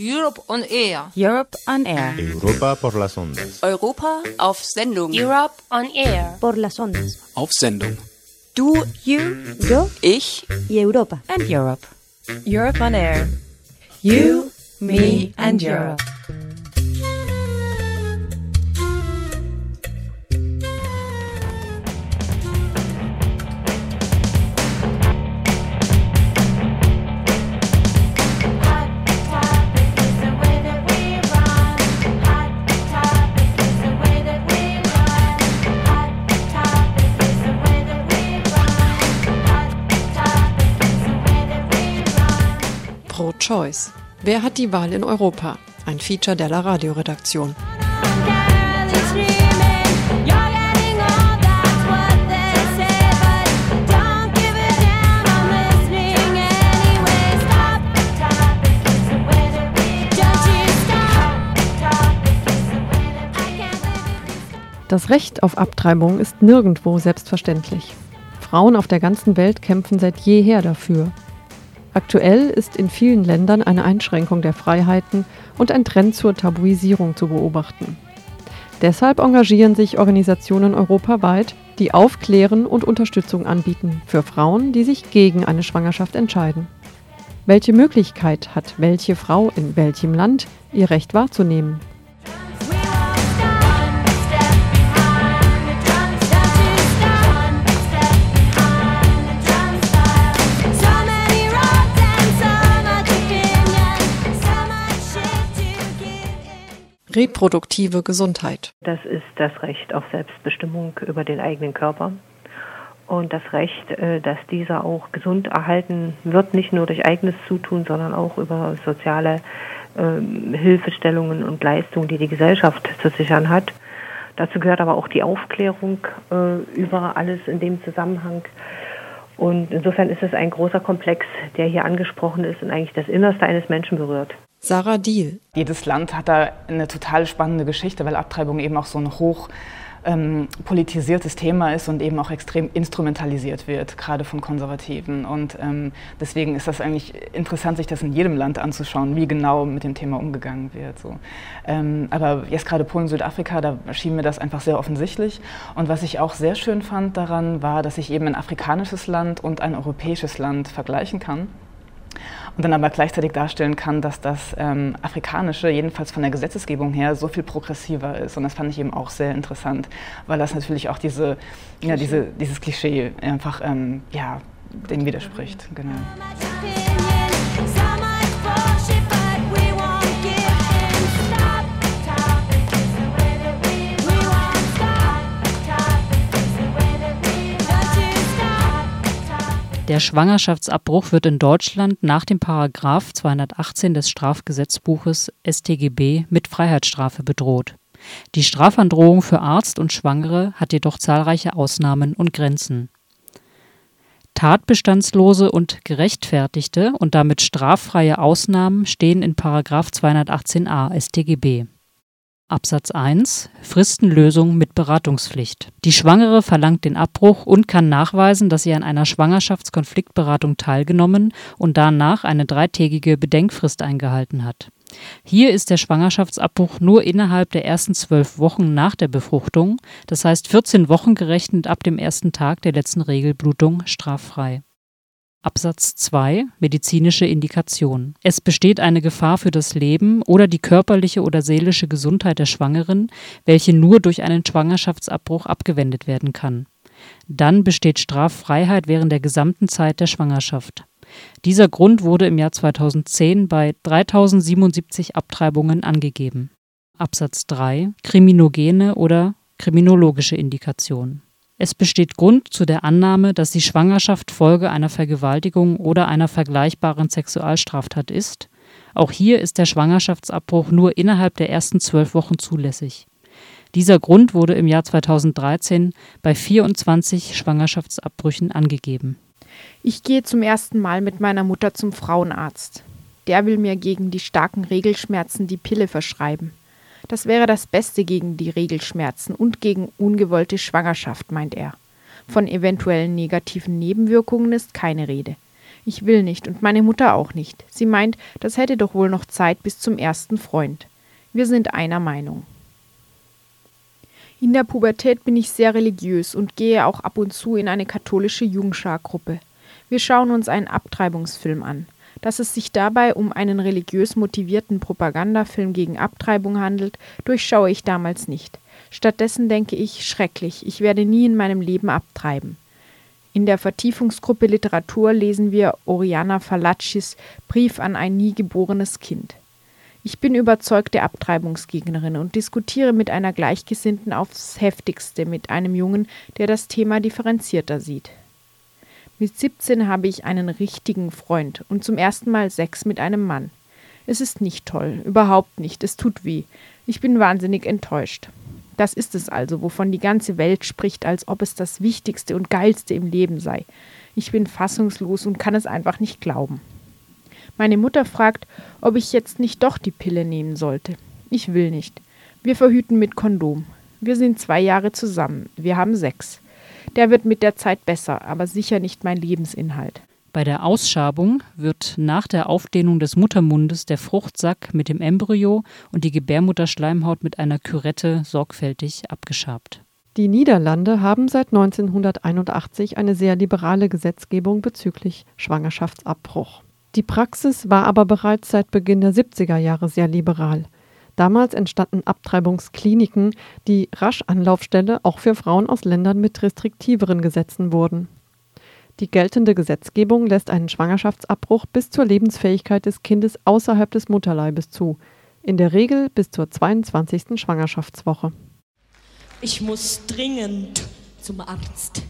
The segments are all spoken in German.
Europe on Air. Europe on Air. Europa por las ondas. Europa auf Sendung. Europe on Air. Por las ondas. Auf Sendung. Du, you, yo, ich y Europa. And Europe. Europe on Air. You, me and Europe. Pro-Choice. Wer hat die Wahl in Europa? Ein Feature der La Radio-Redaktion. Das Recht auf Abtreibung ist nirgendwo selbstverständlich. Frauen auf der ganzen Welt kämpfen seit jeher dafür. Aktuell ist in vielen Ländern eine Einschränkung der Freiheiten und ein Trend zur Tabuisierung zu beobachten. Deshalb engagieren sich Organisationen europaweit, die aufklären und Unterstützung anbieten für Frauen, die sich gegen eine Schwangerschaft entscheiden. Welche Möglichkeit hat welche Frau in welchem Land, ihr Recht wahrzunehmen? Reproduktive Gesundheit. Das ist das Recht auf Selbstbestimmung über den eigenen Körper und das Recht, äh, dass dieser auch gesund erhalten wird, nicht nur durch eigenes Zutun, sondern auch über soziale äh, Hilfestellungen und Leistungen, die die Gesellschaft zu sichern hat. Dazu gehört aber auch die Aufklärung äh, über alles in dem Zusammenhang. Und insofern ist es ein großer Komplex, der hier angesprochen ist und eigentlich das Innerste eines Menschen berührt. Sarah Diel. Jedes Land hat da eine total spannende Geschichte, weil Abtreibung eben auch so ein hoch ähm, politisiertes Thema ist und eben auch extrem instrumentalisiert wird, gerade von Konservativen. Und ähm, deswegen ist das eigentlich interessant, sich das in jedem Land anzuschauen, wie genau mit dem Thema umgegangen wird. So. Ähm, aber jetzt gerade Polen, Südafrika, da schien mir das einfach sehr offensichtlich. Und was ich auch sehr schön fand daran, war, dass ich eben ein afrikanisches Land und ein europäisches Land vergleichen kann und dann aber gleichzeitig darstellen kann, dass das ähm, Afrikanische, jedenfalls von der Gesetzgebung her, so viel progressiver ist. Und das fand ich eben auch sehr interessant, weil das natürlich auch diese, ja, diese, dieses Klischee einfach ähm, ja, dem widerspricht. Genau. Der Schwangerschaftsabbruch wird in Deutschland nach dem Paragraph 218 des Strafgesetzbuches StGB mit Freiheitsstrafe bedroht. Die Strafandrohung für Arzt und Schwangere hat jedoch zahlreiche Ausnahmen und Grenzen. Tatbestandslose und gerechtfertigte und damit straffreie Ausnahmen stehen in Paragraph 218a StGB Absatz 1 Fristenlösung mit Beratungspflicht. Die Schwangere verlangt den Abbruch und kann nachweisen, dass sie an einer Schwangerschaftskonfliktberatung teilgenommen und danach eine dreitägige Bedenkfrist eingehalten hat. Hier ist der Schwangerschaftsabbruch nur innerhalb der ersten zwölf Wochen nach der Befruchtung, das heißt 14 Wochen gerechnet ab dem ersten Tag der letzten Regelblutung, straffrei Absatz 2 Medizinische Indikation. Es besteht eine Gefahr für das Leben oder die körperliche oder seelische Gesundheit der Schwangeren, welche nur durch einen Schwangerschaftsabbruch abgewendet werden kann. Dann besteht Straffreiheit während der gesamten Zeit der Schwangerschaft. Dieser Grund wurde im Jahr 2010 bei 3077 Abtreibungen angegeben. Absatz 3 Kriminogene oder kriminologische Indikation es besteht Grund zu der Annahme, dass die Schwangerschaft Folge einer Vergewaltigung oder einer vergleichbaren Sexualstraftat ist. Auch hier ist der Schwangerschaftsabbruch nur innerhalb der ersten zwölf Wochen zulässig. Dieser Grund wurde im Jahr 2013 bei 24 Schwangerschaftsabbrüchen angegeben. Ich gehe zum ersten Mal mit meiner Mutter zum Frauenarzt. Der will mir gegen die starken Regelschmerzen die Pille verschreiben. Das wäre das Beste gegen die Regelschmerzen und gegen ungewollte Schwangerschaft, meint er. Von eventuellen negativen Nebenwirkungen ist keine Rede. Ich will nicht und meine Mutter auch nicht. Sie meint, das hätte doch wohl noch Zeit bis zum ersten Freund. Wir sind einer Meinung. In der Pubertät bin ich sehr religiös und gehe auch ab und zu in eine katholische Jungschargruppe. Wir schauen uns einen Abtreibungsfilm an. Dass es sich dabei um einen religiös motivierten Propagandafilm gegen Abtreibung handelt, durchschaue ich damals nicht. Stattdessen denke ich, schrecklich, ich werde nie in meinem Leben abtreiben. In der Vertiefungsgruppe Literatur lesen wir Oriana Fallacis Brief an ein nie geborenes Kind. Ich bin überzeugte Abtreibungsgegnerin und diskutiere mit einer Gleichgesinnten aufs heftigste mit einem Jungen, der das Thema differenzierter sieht. Mit 17 habe ich einen richtigen Freund und zum ersten Mal Sex mit einem Mann. Es ist nicht toll, überhaupt nicht, es tut weh. Ich bin wahnsinnig enttäuscht. Das ist es also, wovon die ganze Welt spricht, als ob es das Wichtigste und Geilste im Leben sei. Ich bin fassungslos und kann es einfach nicht glauben. Meine Mutter fragt, ob ich jetzt nicht doch die Pille nehmen sollte. Ich will nicht. Wir verhüten mit Kondom. Wir sind zwei Jahre zusammen. Wir haben sechs. Der wird mit der Zeit besser, aber sicher nicht mein Lebensinhalt. Bei der Ausschabung wird nach der Aufdehnung des Muttermundes der Fruchtsack mit dem Embryo und die Gebärmutterschleimhaut mit einer Kürette sorgfältig abgeschabt. Die Niederlande haben seit 1981 eine sehr liberale Gesetzgebung bezüglich Schwangerschaftsabbruch. Die Praxis war aber bereits seit Beginn der 70er Jahre sehr liberal. Damals entstanden Abtreibungskliniken, die rasch Anlaufstelle auch für Frauen aus Ländern mit restriktiveren Gesetzen wurden. Die geltende Gesetzgebung lässt einen Schwangerschaftsabbruch bis zur Lebensfähigkeit des Kindes außerhalb des Mutterleibes zu, in der Regel bis zur 22. Schwangerschaftswoche. Ich muss dringend zum Arzt.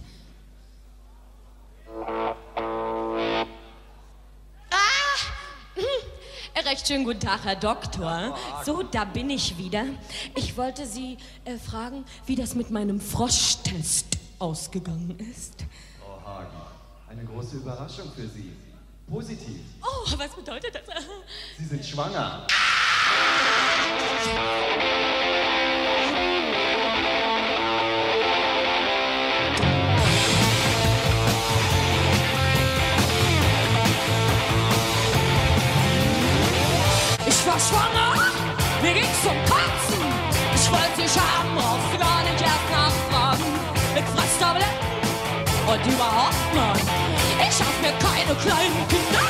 Recht schönen guten Tag, Herr Doktor. So, da bin ich wieder. Ich wollte Sie äh, fragen, wie das mit meinem Froschtest ausgegangen ist. Oh, Hagi. Eine große Überraschung für Sie. Positiv. Oh, was bedeutet das? Sie sind schwanger. Ich schwanger, mir ging's zum Kotzen. Ich wollte dich haben, brauchst du gar nicht erst nachfragen. Ich fress Tabletten und überhaupt Mann. Ich hab mir keine kleinen Kinder.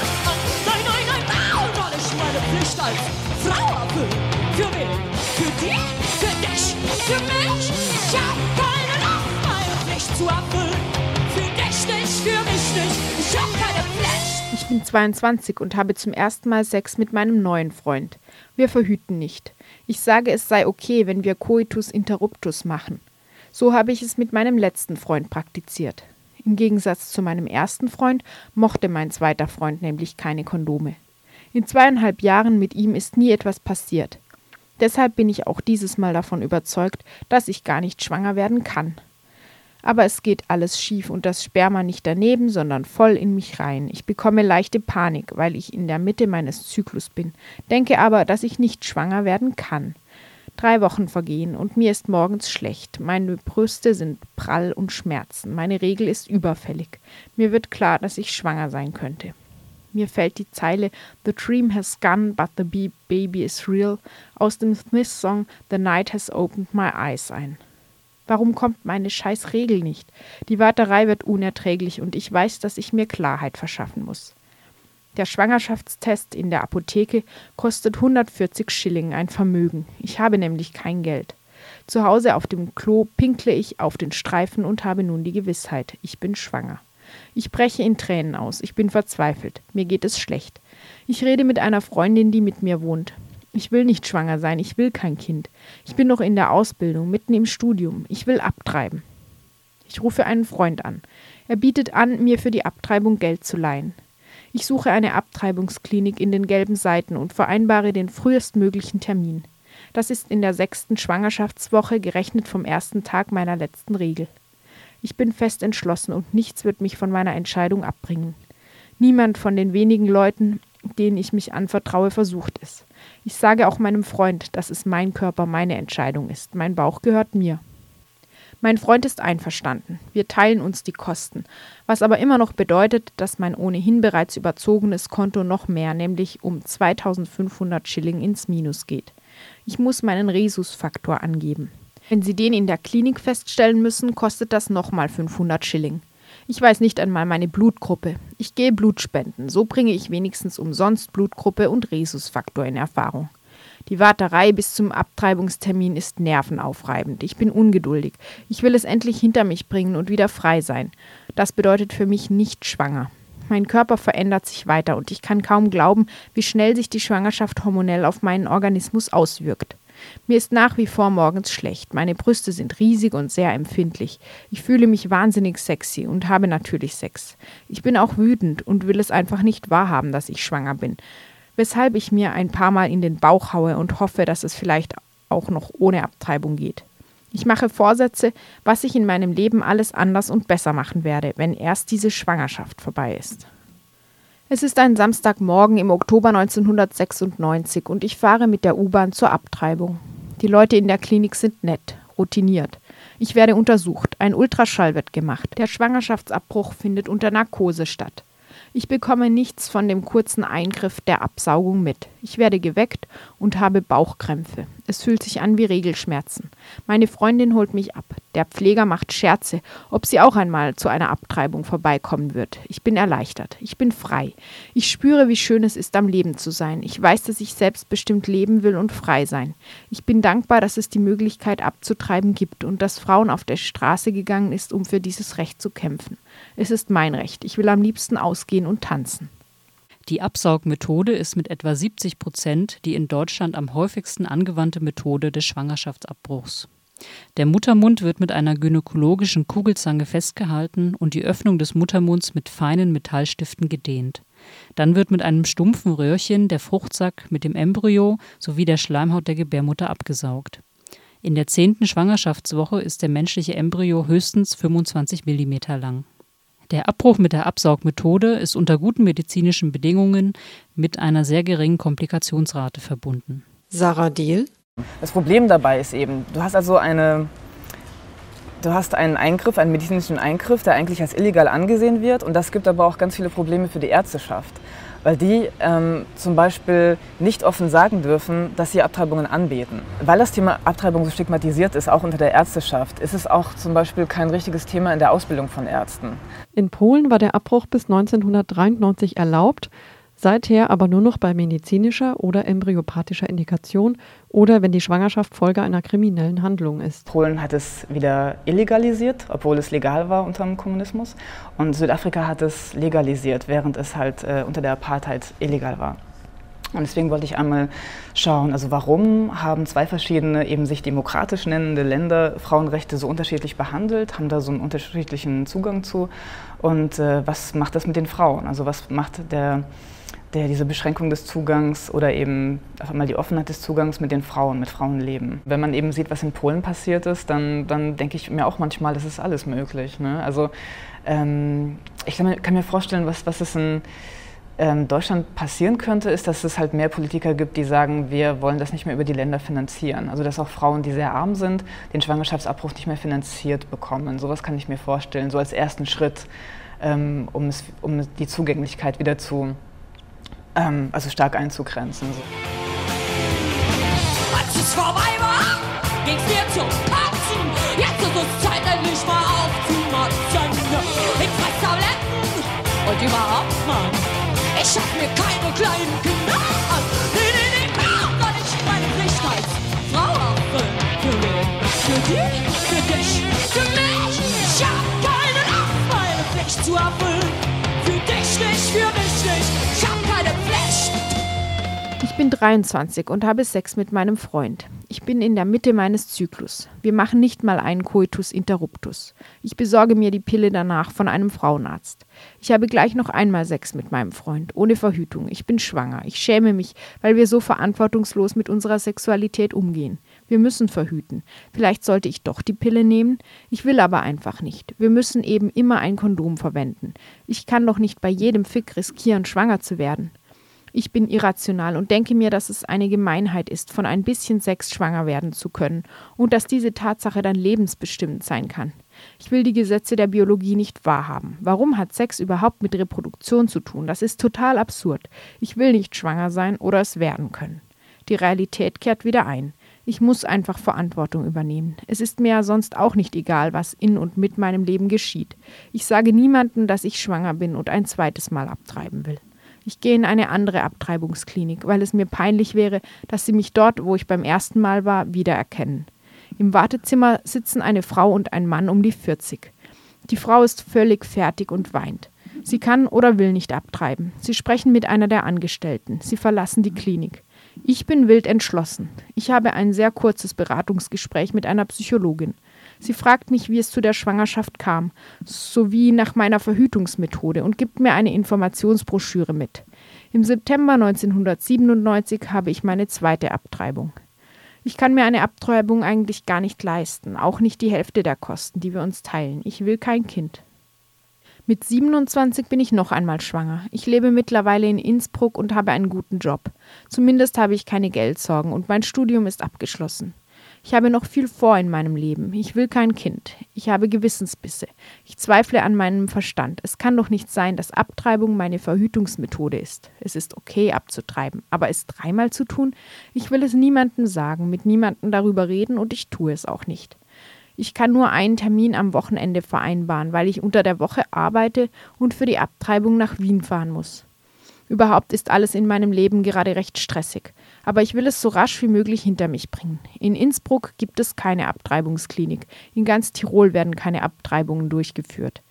Nein, nein, nein, nein, weil ich meine Pflicht als Frau erfüllen. Für wen? Für die? Für dich? Für mich? Ich hab keine Lust, meine Pflicht zu erfüllen. Bin 22 und habe zum ersten Mal Sex mit meinem neuen Freund. Wir verhüten nicht. Ich sage, es sei okay, wenn wir Coitus interruptus machen. So habe ich es mit meinem letzten Freund praktiziert. Im Gegensatz zu meinem ersten Freund mochte mein zweiter Freund nämlich keine Kondome. In zweieinhalb Jahren mit ihm ist nie etwas passiert. Deshalb bin ich auch dieses Mal davon überzeugt, dass ich gar nicht schwanger werden kann. Aber es geht alles schief und das Sperma nicht daneben, sondern voll in mich rein. Ich bekomme leichte Panik, weil ich in der Mitte meines Zyklus bin, denke aber, dass ich nicht schwanger werden kann. Drei Wochen vergehen und mir ist morgens schlecht. Meine Brüste sind prall und schmerzen. Meine Regel ist überfällig. Mir wird klar, dass ich schwanger sein könnte. Mir fällt die Zeile The dream has gone, but the baby is real aus dem Smith-Song The night has opened my eyes ein. Warum kommt meine scheiß Regel nicht? Die Warterei wird unerträglich und ich weiß, dass ich mir Klarheit verschaffen muss. Der Schwangerschaftstest in der Apotheke kostet 140 Schilling, ein Vermögen. Ich habe nämlich kein Geld. Zu Hause auf dem Klo pinkle ich auf den Streifen und habe nun die Gewissheit, ich bin schwanger. Ich breche in Tränen aus, ich bin verzweifelt, mir geht es schlecht. Ich rede mit einer Freundin, die mit mir wohnt. Ich will nicht schwanger sein, ich will kein Kind. Ich bin noch in der Ausbildung, mitten im Studium. Ich will abtreiben. Ich rufe einen Freund an. Er bietet an, mir für die Abtreibung Geld zu leihen. Ich suche eine Abtreibungsklinik in den gelben Seiten und vereinbare den frühestmöglichen Termin. Das ist in der sechsten Schwangerschaftswoche, gerechnet vom ersten Tag meiner letzten Regel. Ich bin fest entschlossen und nichts wird mich von meiner Entscheidung abbringen. Niemand von den wenigen Leuten, denen ich mich anvertraue, versucht es. Ich sage auch meinem Freund, dass es mein Körper, meine Entscheidung ist. Mein Bauch gehört mir. Mein Freund ist einverstanden. Wir teilen uns die Kosten. Was aber immer noch bedeutet, dass mein ohnehin bereits überzogenes Konto noch mehr, nämlich um 2500 Schilling ins Minus geht. Ich muss meinen Rhesusfaktor angeben. Wenn Sie den in der Klinik feststellen müssen, kostet das nochmal 500 Schilling. Ich weiß nicht einmal meine Blutgruppe. Ich gehe Blutspenden. So bringe ich wenigstens umsonst Blutgruppe und Rhesusfaktor in Erfahrung. Die Warterei bis zum Abtreibungstermin ist nervenaufreibend. Ich bin ungeduldig. Ich will es endlich hinter mich bringen und wieder frei sein. Das bedeutet für mich nicht schwanger. Mein Körper verändert sich weiter und ich kann kaum glauben, wie schnell sich die Schwangerschaft hormonell auf meinen Organismus auswirkt. Mir ist nach wie vor morgens schlecht. Meine Brüste sind riesig und sehr empfindlich. Ich fühle mich wahnsinnig sexy und habe natürlich Sex. Ich bin auch wütend und will es einfach nicht wahrhaben, dass ich schwanger bin weshalb ich mir ein paar Mal in den Bauch haue und hoffe, dass es vielleicht auch noch ohne Abtreibung geht. Ich mache Vorsätze, was ich in meinem Leben alles anders und besser machen werde, wenn erst diese Schwangerschaft vorbei ist. Es ist ein Samstagmorgen im Oktober 1996 und ich fahre mit der U-Bahn zur Abtreibung. Die Leute in der Klinik sind nett, routiniert. Ich werde untersucht, ein Ultraschall wird gemacht. Der Schwangerschaftsabbruch findet unter Narkose statt. Ich bekomme nichts von dem kurzen Eingriff der Absaugung mit. Ich werde geweckt und habe Bauchkrämpfe. Es fühlt sich an wie Regelschmerzen. Meine Freundin holt mich ab. Der Pfleger macht Scherze, ob sie auch einmal zu einer Abtreibung vorbeikommen wird. Ich bin erleichtert. Ich bin frei. Ich spüre, wie schön es ist, am Leben zu sein. Ich weiß, dass ich selbstbestimmt leben will und frei sein. Ich bin dankbar, dass es die Möglichkeit abzutreiben gibt und dass Frauen auf der Straße gegangen ist, um für dieses Recht zu kämpfen. Es ist mein Recht. Ich will am liebsten ausgehen und tanzen. Die Absaugmethode ist mit etwa 70 Prozent die in Deutschland am häufigsten angewandte Methode des Schwangerschaftsabbruchs. Der Muttermund wird mit einer gynäkologischen Kugelzange festgehalten und die Öffnung des Muttermunds mit feinen Metallstiften gedehnt. Dann wird mit einem stumpfen Röhrchen der Fruchtsack mit dem Embryo sowie der Schleimhaut der Gebärmutter abgesaugt. In der zehnten Schwangerschaftswoche ist der menschliche Embryo höchstens 25 mm lang. Der Abbruch mit der Absaugmethode ist unter guten medizinischen Bedingungen mit einer sehr geringen Komplikationsrate verbunden. Sarah Deal. Das Problem dabei ist eben, du hast also eine, du hast einen Eingriff, einen medizinischen Eingriff, der eigentlich als illegal angesehen wird und das gibt aber auch ganz viele Probleme für die Ärzteschaft weil die ähm, zum Beispiel nicht offen sagen dürfen, dass sie Abtreibungen anbieten. Weil das Thema Abtreibung so stigmatisiert ist, auch unter der Ärzteschaft, ist es auch zum Beispiel kein richtiges Thema in der Ausbildung von Ärzten. In Polen war der Abbruch bis 1993 erlaubt seither aber nur noch bei medizinischer oder embryopathischer Indikation oder wenn die Schwangerschaft Folge einer kriminellen Handlung ist. Polen hat es wieder illegalisiert, obwohl es legal war unter dem Kommunismus. Und Südafrika hat es legalisiert, während es halt äh, unter der Apartheid illegal war. Und deswegen wollte ich einmal schauen, also warum haben zwei verschiedene, eben sich demokratisch nennende Länder Frauenrechte so unterschiedlich behandelt, haben da so einen unterschiedlichen Zugang zu und äh, was macht das mit den Frauen? Also was macht der der diese Beschränkung des Zugangs oder eben auf einmal die Offenheit des Zugangs mit den Frauen, mit Frauenleben. Wenn man eben sieht, was in Polen passiert ist, dann, dann denke ich mir auch manchmal, das ist alles möglich. Ne? Also ähm, ich kann mir, kann mir, vorstellen, was, was es in ähm, Deutschland passieren könnte, ist, dass es halt mehr Politiker gibt, die sagen, wir wollen das nicht mehr über die Länder finanzieren. Also dass auch Frauen, die sehr arm sind, den Schwangerschaftsabbruch nicht mehr finanziert bekommen. Sowas kann ich mir vorstellen, so als ersten Schritt, ähm, um, es, um die Zugänglichkeit wieder zu ähm, also stark einzugrenzen. So. Als es vorbei war, ging's mir zum Kotzen. Jetzt ist es Zeit, endlich mal aufzumatzen. Ich fress Tabletten und überhaupt, Mann. Ich hab mir keine kleinen Kinder an. Nee, nee, nee, kann ich meine Pflicht als Frau erfüllen. Für wen? Für dich? Für dich? Für mich? Ich hab keine Lust, meine Pflicht zu erfüllen. Bin 23 und habe Sex mit meinem Freund. Ich bin in der Mitte meines Zyklus. Wir machen nicht mal einen Coitus interruptus. Ich besorge mir die Pille danach von einem Frauenarzt. Ich habe gleich noch einmal Sex mit meinem Freund, ohne Verhütung. Ich bin schwanger. Ich schäme mich, weil wir so verantwortungslos mit unserer Sexualität umgehen. Wir müssen verhüten. Vielleicht sollte ich doch die Pille nehmen. Ich will aber einfach nicht. Wir müssen eben immer ein Kondom verwenden. Ich kann doch nicht bei jedem Fick riskieren, schwanger zu werden. Ich bin irrational und denke mir, dass es eine Gemeinheit ist, von ein bisschen Sex schwanger werden zu können und dass diese Tatsache dann lebensbestimmend sein kann. Ich will die Gesetze der Biologie nicht wahrhaben. Warum hat Sex überhaupt mit Reproduktion zu tun? Das ist total absurd. Ich will nicht schwanger sein oder es werden können. Die Realität kehrt wieder ein. Ich muss einfach Verantwortung übernehmen. Es ist mir ja sonst auch nicht egal, was in und mit meinem Leben geschieht. Ich sage niemandem, dass ich schwanger bin und ein zweites Mal abtreiben will. Ich gehe in eine andere Abtreibungsklinik, weil es mir peinlich wäre, dass sie mich dort, wo ich beim ersten Mal war, wiedererkennen. Im Wartezimmer sitzen eine Frau und ein Mann um die 40. Die Frau ist völlig fertig und weint. Sie kann oder will nicht abtreiben. Sie sprechen mit einer der Angestellten. Sie verlassen die Klinik. Ich bin wild entschlossen. Ich habe ein sehr kurzes Beratungsgespräch mit einer Psychologin. Sie fragt mich, wie es zu der Schwangerschaft kam, sowie nach meiner Verhütungsmethode und gibt mir eine Informationsbroschüre mit. Im September 1997 habe ich meine zweite Abtreibung. Ich kann mir eine Abtreibung eigentlich gar nicht leisten, auch nicht die Hälfte der Kosten, die wir uns teilen. Ich will kein Kind. Mit 27 bin ich noch einmal schwanger. Ich lebe mittlerweile in Innsbruck und habe einen guten Job. Zumindest habe ich keine Geldsorgen und mein Studium ist abgeschlossen. Ich habe noch viel vor in meinem Leben. Ich will kein Kind. Ich habe Gewissensbisse. Ich zweifle an meinem Verstand. Es kann doch nicht sein, dass Abtreibung meine Verhütungsmethode ist. Es ist okay abzutreiben, aber es dreimal zu tun? Ich will es niemandem sagen, mit niemandem darüber reden und ich tue es auch nicht. Ich kann nur einen Termin am Wochenende vereinbaren, weil ich unter der Woche arbeite und für die Abtreibung nach Wien fahren muss. Überhaupt ist alles in meinem Leben gerade recht stressig. Aber ich will es so rasch wie möglich hinter mich bringen. In Innsbruck gibt es keine Abtreibungsklinik. In ganz Tirol werden keine Abtreibungen durchgeführt.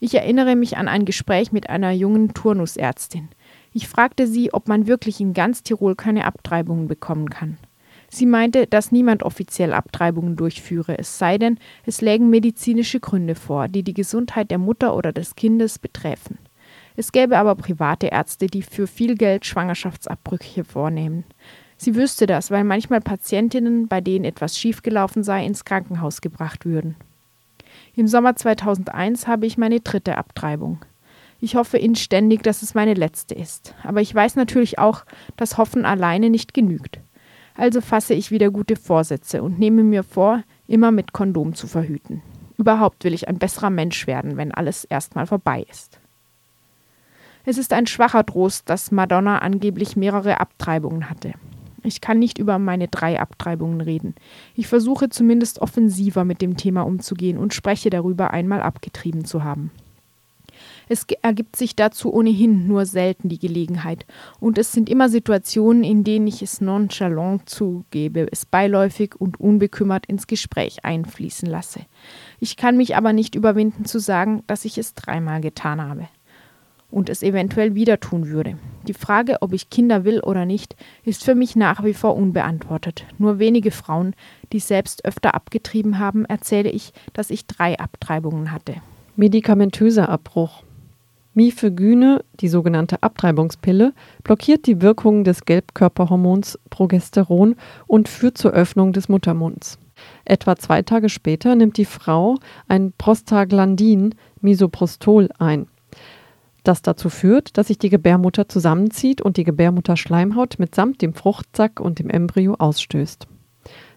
Ich erinnere mich an ein Gespräch mit einer jungen Turnusärztin. Ich fragte sie, ob man wirklich in ganz Tirol keine Abtreibungen bekommen kann. Sie meinte, dass niemand offiziell Abtreibungen durchführe, es sei denn, es lägen medizinische Gründe vor, die die Gesundheit der Mutter oder des Kindes betreffen. Es gäbe aber private Ärzte, die für viel Geld Schwangerschaftsabbrüche vornehmen. Sie wüsste das, weil manchmal Patientinnen, bei denen etwas schiefgelaufen sei, ins Krankenhaus gebracht würden. Im Sommer 2001 habe ich meine dritte Abtreibung. Ich hoffe inständig, dass es meine letzte ist. Aber ich weiß natürlich auch, dass Hoffen alleine nicht genügt. Also fasse ich wieder gute Vorsätze und nehme mir vor, immer mit Kondom zu verhüten. Überhaupt will ich ein besserer Mensch werden, wenn alles erstmal vorbei ist. Es ist ein schwacher Trost, dass Madonna angeblich mehrere Abtreibungen hatte. Ich kann nicht über meine drei Abtreibungen reden. Ich versuche zumindest offensiver mit dem Thema umzugehen und spreche darüber, einmal abgetrieben zu haben. Es ergibt sich dazu ohnehin nur selten die Gelegenheit, und es sind immer Situationen, in denen ich es nonchalant zugebe, es beiläufig und unbekümmert ins Gespräch einfließen lasse. Ich kann mich aber nicht überwinden zu sagen, dass ich es dreimal getan habe und es eventuell wieder tun würde. Die Frage, ob ich Kinder will oder nicht, ist für mich nach wie vor unbeantwortet. Nur wenige Frauen, die selbst öfter abgetrieben haben, erzähle ich, dass ich drei Abtreibungen hatte. Medikamentöser Abbruch. Mifegyne, die sogenannte Abtreibungspille, blockiert die Wirkung des Gelbkörperhormons Progesteron und führt zur Öffnung des Muttermunds. Etwa zwei Tage später nimmt die Frau ein Prostaglandin, Misoprostol, ein das dazu führt, dass sich die Gebärmutter zusammenzieht und die Gebärmutterschleimhaut mitsamt dem Fruchtsack und dem Embryo ausstößt.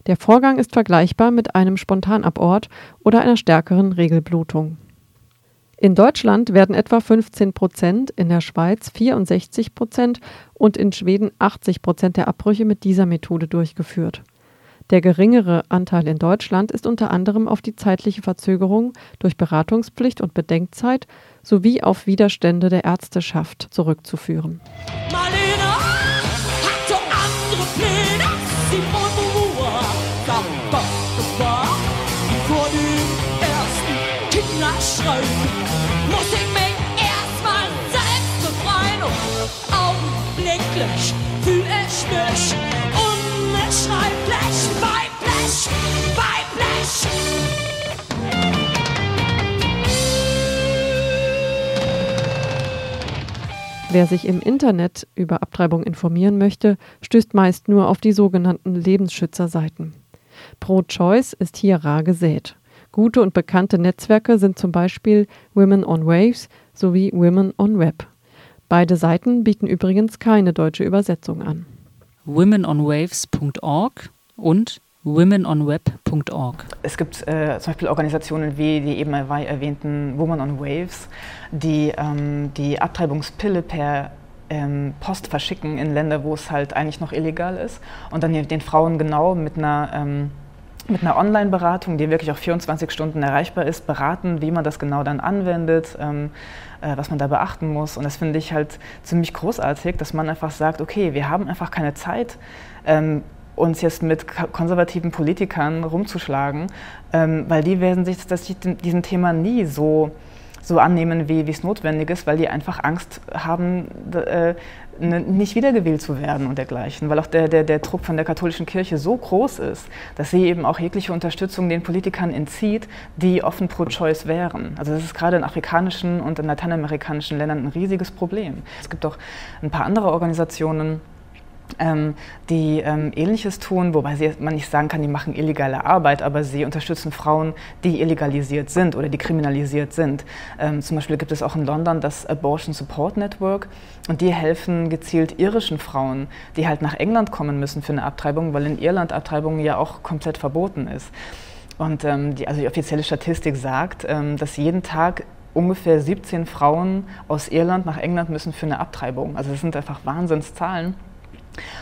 Der Vorgang ist vergleichbar mit einem Spontanabort oder einer stärkeren Regelblutung. In Deutschland werden etwa 15 Prozent, in der Schweiz 64 Prozent und in Schweden 80 Prozent der Abbrüche mit dieser Methode durchgeführt. Der geringere Anteil in Deutschland ist unter anderem auf die zeitliche Verzögerung durch Beratungspflicht und Bedenkzeit sowie auf Widerstände der Ärzteschaft zurückzuführen. Marlene Wer sich im Internet über Abtreibung informieren möchte, stößt meist nur auf die sogenannten Lebensschützerseiten. Pro-Choice ist hier rar gesät. Gute und bekannte Netzwerke sind zum Beispiel Women on Waves sowie Women on Web. Beide Seiten bieten übrigens keine deutsche Übersetzung an. womenonwaves.org und womenonweb.org. Es gibt äh, zum Beispiel Organisationen wie die eben erwähnten Women on Waves, die ähm, die Abtreibungspille per ähm, Post verschicken in Länder, wo es halt eigentlich noch illegal ist und dann den Frauen genau mit einer ähm, mit einer Online-Beratung, die wirklich auch 24 Stunden erreichbar ist, beraten, wie man das genau dann anwendet, ähm, äh, was man da beachten muss. Und das finde ich halt ziemlich großartig, dass man einfach sagt, okay, wir haben einfach keine Zeit, ähm, uns jetzt mit konservativen Politikern rumzuschlagen, ähm, weil die werden sich das, diesem Thema nie so so annehmen, wie es notwendig ist, weil die einfach Angst haben, äh, nicht wiedergewählt zu werden und dergleichen, weil auch der, der, der Druck von der katholischen Kirche so groß ist, dass sie eben auch jegliche Unterstützung den Politikern entzieht, die offen pro-choice wären. Also das ist gerade in afrikanischen und in lateinamerikanischen Ländern ein riesiges Problem. Es gibt auch ein paar andere Organisationen, ähm, die ähm, Ähnliches tun, wobei sie, man nicht sagen kann, die machen illegale Arbeit, aber sie unterstützen Frauen, die illegalisiert sind oder die kriminalisiert sind. Ähm, zum Beispiel gibt es auch in London das Abortion Support Network und die helfen gezielt irischen Frauen, die halt nach England kommen müssen für eine Abtreibung, weil in Irland Abtreibung ja auch komplett verboten ist. Und ähm, die, also die offizielle Statistik sagt, ähm, dass jeden Tag ungefähr 17 Frauen aus Irland nach England müssen für eine Abtreibung. Also das sind einfach Wahnsinnszahlen.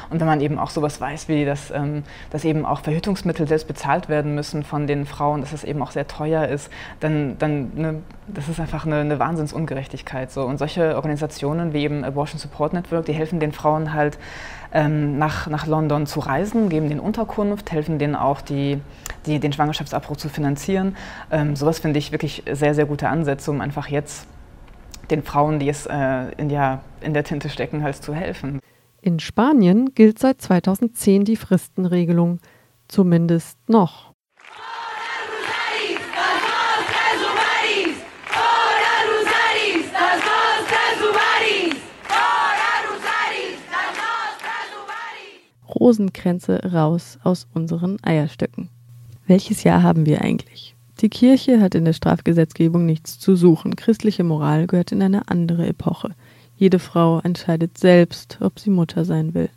Und wenn man eben auch sowas weiß, wie das, ähm, dass eben auch Verhütungsmittel selbst bezahlt werden müssen von den Frauen, dass es eben auch sehr teuer ist, dann, dann ne, das ist einfach eine, eine Wahnsinnsungerechtigkeit. So. Und solche Organisationen wie eben Abortion Support Network, die helfen den Frauen halt ähm, nach, nach London zu reisen, geben denen Unterkunft, helfen denen auch die, die, den Schwangerschaftsabbruch zu finanzieren. Ähm, sowas finde ich wirklich sehr, sehr gute Ansätze, um einfach jetzt den Frauen, die es äh, in, der, in der Tinte stecken, halt zu helfen. In Spanien gilt seit 2010 die Fristenregelung, zumindest noch. Rosenkränze raus aus unseren Eierstöcken. Welches Jahr haben wir eigentlich? Die Kirche hat in der Strafgesetzgebung nichts zu suchen. Christliche Moral gehört in eine andere Epoche. Jede Frau entscheidet selbst, ob sie Mutter sein will.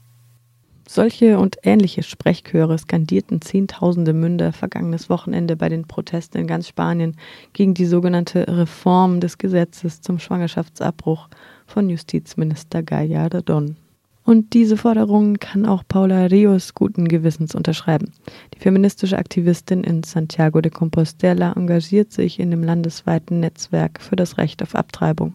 Solche und ähnliche Sprechchöre skandierten Zehntausende Münder vergangenes Wochenende bei den Protesten in ganz Spanien gegen die sogenannte Reform des Gesetzes zum Schwangerschaftsabbruch von Justizminister Gallardón. Und diese Forderungen kann auch Paula Rios guten Gewissens unterschreiben. Die feministische Aktivistin in Santiago de Compostela engagiert sich in dem landesweiten Netzwerk für das Recht auf Abtreibung.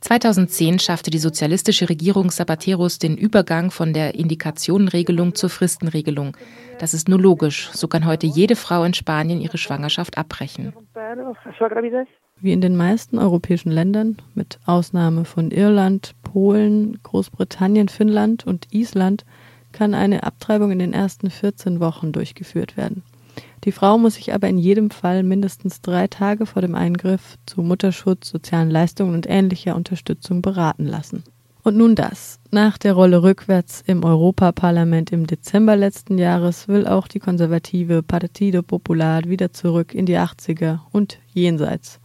2010 schaffte die sozialistische Regierung Zapateros den Übergang von der Indikationenregelung zur Fristenregelung. Das ist nur logisch. So kann heute jede Frau in Spanien ihre Schwangerschaft abbrechen. Wie in den meisten europäischen Ländern, mit Ausnahme von Irland, Polen, Großbritannien, Finnland und Island, kann eine Abtreibung in den ersten 14 Wochen durchgeführt werden. Die Frau muss sich aber in jedem Fall mindestens drei Tage vor dem Eingriff zu Mutterschutz, sozialen Leistungen und ähnlicher Unterstützung beraten lassen. Und nun das. Nach der Rolle rückwärts im Europaparlament im Dezember letzten Jahres will auch die konservative Partido Popular wieder zurück in die 80er und jenseits.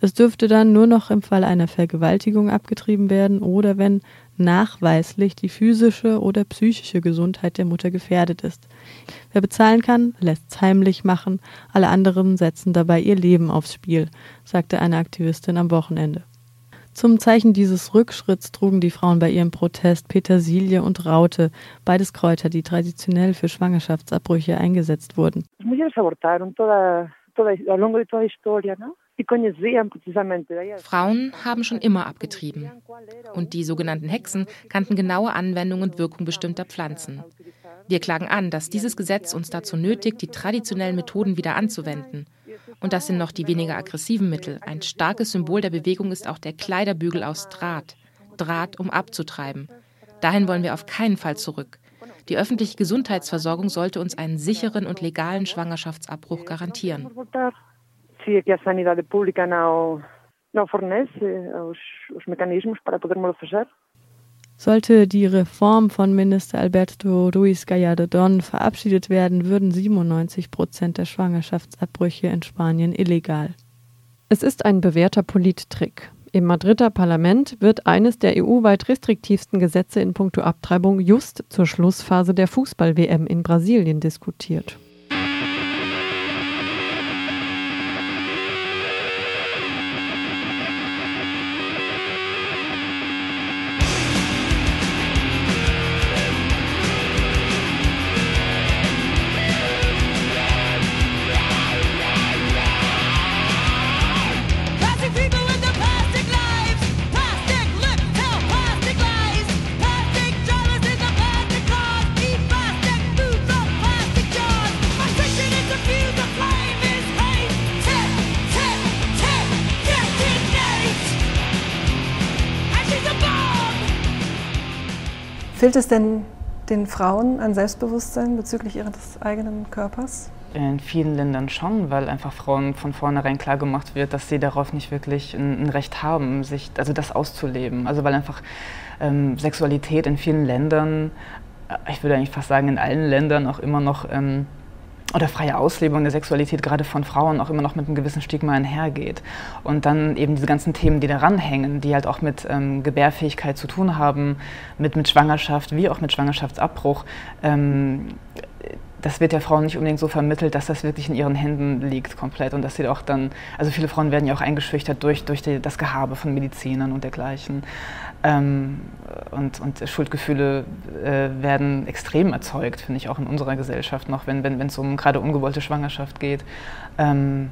Es dürfte dann nur noch im Fall einer Vergewaltigung abgetrieben werden oder wenn nachweislich die physische oder psychische Gesundheit der Mutter gefährdet ist. Wer bezahlen kann, lässt es heimlich machen, alle anderen setzen dabei ihr Leben aufs Spiel, sagte eine Aktivistin am Wochenende. Zum Zeichen dieses Rückschritts trugen die Frauen bei ihrem Protest Petersilie und Raute, beides Kräuter, die traditionell für Schwangerschaftsabbrüche eingesetzt wurden. Frauen haben schon immer abgetrieben. Und die sogenannten Hexen kannten genaue Anwendung und Wirkung bestimmter Pflanzen. Wir klagen an, dass dieses Gesetz uns dazu nötigt, die traditionellen Methoden wieder anzuwenden. Und das sind noch die weniger aggressiven Mittel. Ein starkes Symbol der Bewegung ist auch der Kleiderbügel aus Draht. Draht, um abzutreiben. Dahin wollen wir auf keinen Fall zurück. Die öffentliche Gesundheitsversorgung sollte uns einen sicheren und legalen Schwangerschaftsabbruch garantieren os mecanismos para podermos fazer. Sollte die Reform von Minister Alberto Ruiz Gallardo verabschiedet werden, würden 97 Prozent der Schwangerschaftsabbrüche in Spanien illegal. Es ist ein bewährter Polittrick. Im Madrider Parlament wird eines der EU-weit restriktivsten Gesetze in puncto Abtreibung just zur Schlussphase der Fußball-WM in Brasilien diskutiert. Fehlt es denn den Frauen an Selbstbewusstsein bezüglich ihres eigenen Körpers? In vielen Ländern schon, weil einfach Frauen von vornherein klar gemacht wird, dass sie darauf nicht wirklich ein, Recht haben, sich, also das auszuleben. Also weil einfach ähm, Sexualität in vielen Ländern, äh, ich würde eigentlich fast sagen in allen Ländern auch immer noch ähm, oder freie Auslebung der Sexualität gerade von Frauen auch immer noch mit einem gewissen Stigma einhergeht. Und dann eben diese ganzen Themen, die daran hängen, die halt auch mit ähm, Gebärfähigkeit zu tun haben, mit, mit Schwangerschaft wie auch mit Schwangerschaftsabbruch. Ähm, das wird ja Frauen nicht unbedingt so vermittelt, dass das wirklich in ihren Händen liegt komplett und dass sie auch dann, also viele Frauen werden ja auch eingeschüchtert durch, durch die, das Gehabe von Medizinern und dergleichen. Ähm, und, und, Schuldgefühle äh, werden extrem erzeugt, finde ich auch in unserer Gesellschaft noch, wenn es wenn, um gerade ungewollte Schwangerschaft geht. Ähm,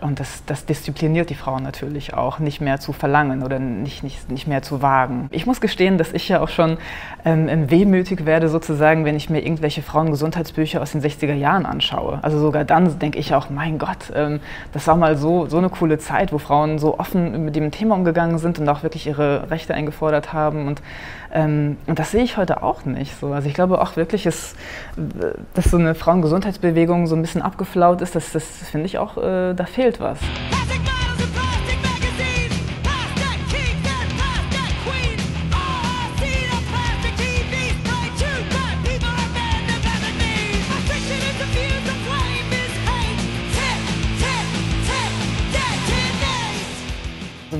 und das, das, diszipliniert die Frauen natürlich auch, nicht mehr zu verlangen oder nicht, nicht, nicht mehr zu wagen. Ich muss gestehen, dass ich ja auch schon ähm, wehmütig werde, sozusagen, wenn ich mir irgendwelche Frauengesundheitsbücher aus den 60er Jahren anschaue. Also sogar dann denke ich auch, mein Gott, ähm, das war mal so, so eine coole Zeit, wo Frauen so offen mit dem Thema umgegangen sind und auch wirklich ihre Rechte eingefordert haben. Und, ähm, und das sehe ich heute auch nicht so. Also ich glaube auch wirklich, ist, dass so eine Frauengesundheitsbewegung so ein bisschen abgeflaut ist, das, das finde ich auch, äh, da fehlt was.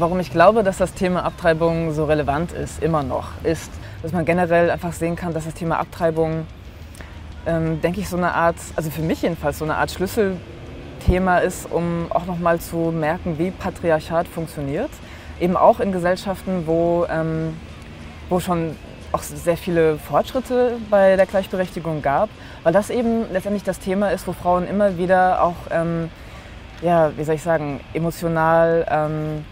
Warum ich glaube, dass das Thema Abtreibung so relevant ist, immer noch, ist, dass man generell einfach sehen kann, dass das Thema Abtreibung, ähm, denke ich, so eine Art, also für mich jedenfalls, so eine Art Schlüsselthema ist, um auch nochmal zu merken, wie Patriarchat funktioniert. Eben auch in Gesellschaften, wo, ähm, wo schon auch sehr viele Fortschritte bei der Gleichberechtigung gab, weil das eben letztendlich das Thema ist, wo Frauen immer wieder auch, ähm, ja, wie soll ich sagen, emotional ähm,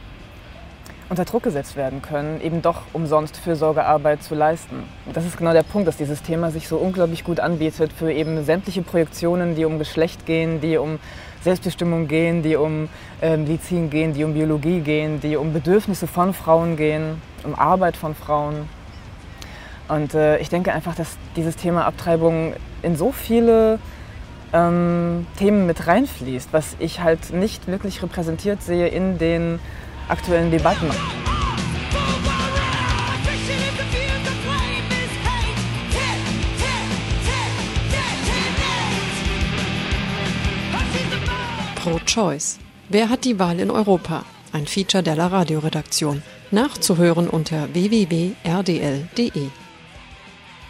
unter Druck gesetzt werden können, eben doch umsonst Fürsorgearbeit zu leisten. Das ist genau der Punkt, dass dieses Thema sich so unglaublich gut anbietet für eben sämtliche Projektionen, die um Geschlecht gehen, die um Selbstbestimmung gehen, die um äh, Medizin gehen, die um Biologie gehen, die um Bedürfnisse von Frauen gehen, um Arbeit von Frauen. Und äh, ich denke einfach, dass dieses Thema Abtreibung in so viele ähm, Themen mit reinfließt, was ich halt nicht wirklich repräsentiert sehe in den aktuellen Debatten. Pro Choice. Wer hat die Wahl in Europa? Ein Feature der La Radio-Redaktion. Nachzuhören unter www.rdl.de.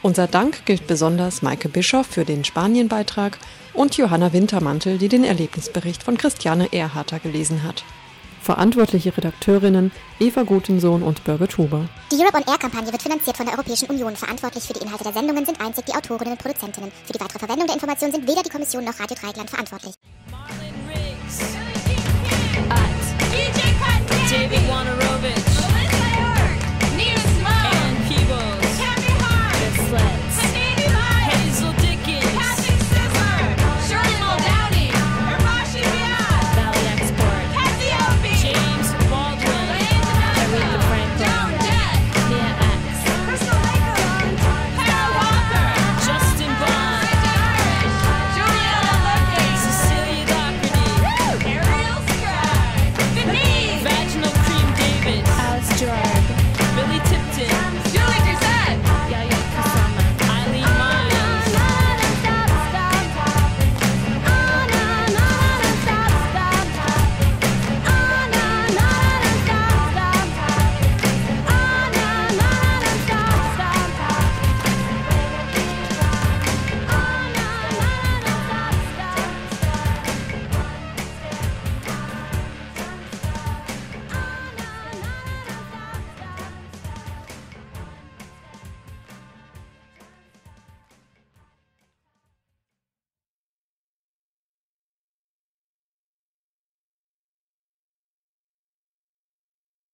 Unser Dank gilt besonders Maike Bischoff für den Spanien-Beitrag und Johanna Wintermantel, die den Erlebnisbericht von Christiane Erharter gelesen hat. Verantwortliche Redakteurinnen Eva Gutensohn und Birgit Huber. Die Europe on Air Kampagne wird finanziert von der Europäischen Union. Verantwortlich für die Inhalte der Sendungen sind einzig die Autorinnen und Produzentinnen. Für die weitere Verwendung der Informationen sind weder die Kommission noch Radio Dreigland verantwortlich.